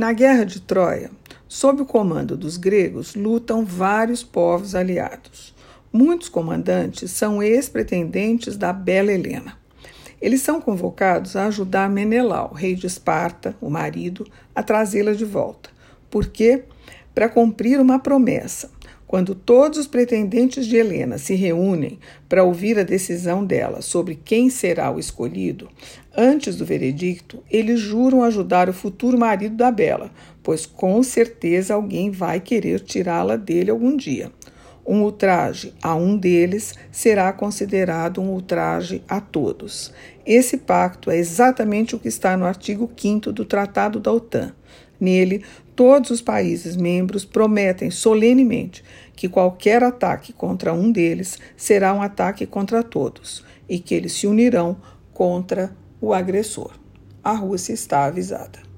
Na Guerra de Troia, sob o comando dos gregos, lutam vários povos aliados. Muitos comandantes são ex-pretendentes da bela Helena. Eles são convocados a ajudar Menelau, rei de Esparta, o marido, a trazê-la de volta. Por quê? Para cumprir uma promessa. Quando todos os pretendentes de Helena se reúnem para ouvir a decisão dela sobre quem será o escolhido, antes do veredicto, eles juram ajudar o futuro marido da Bela, pois com certeza alguém vai querer tirá-la dele algum dia. Um ultraje a um deles será considerado um ultraje a todos. Esse pacto é exatamente o que está no artigo 5 do Tratado da OTAN. Nele, todos os países membros prometem solenemente que qualquer ataque contra um deles será um ataque contra todos e que eles se unirão contra o agressor. A Rússia está avisada.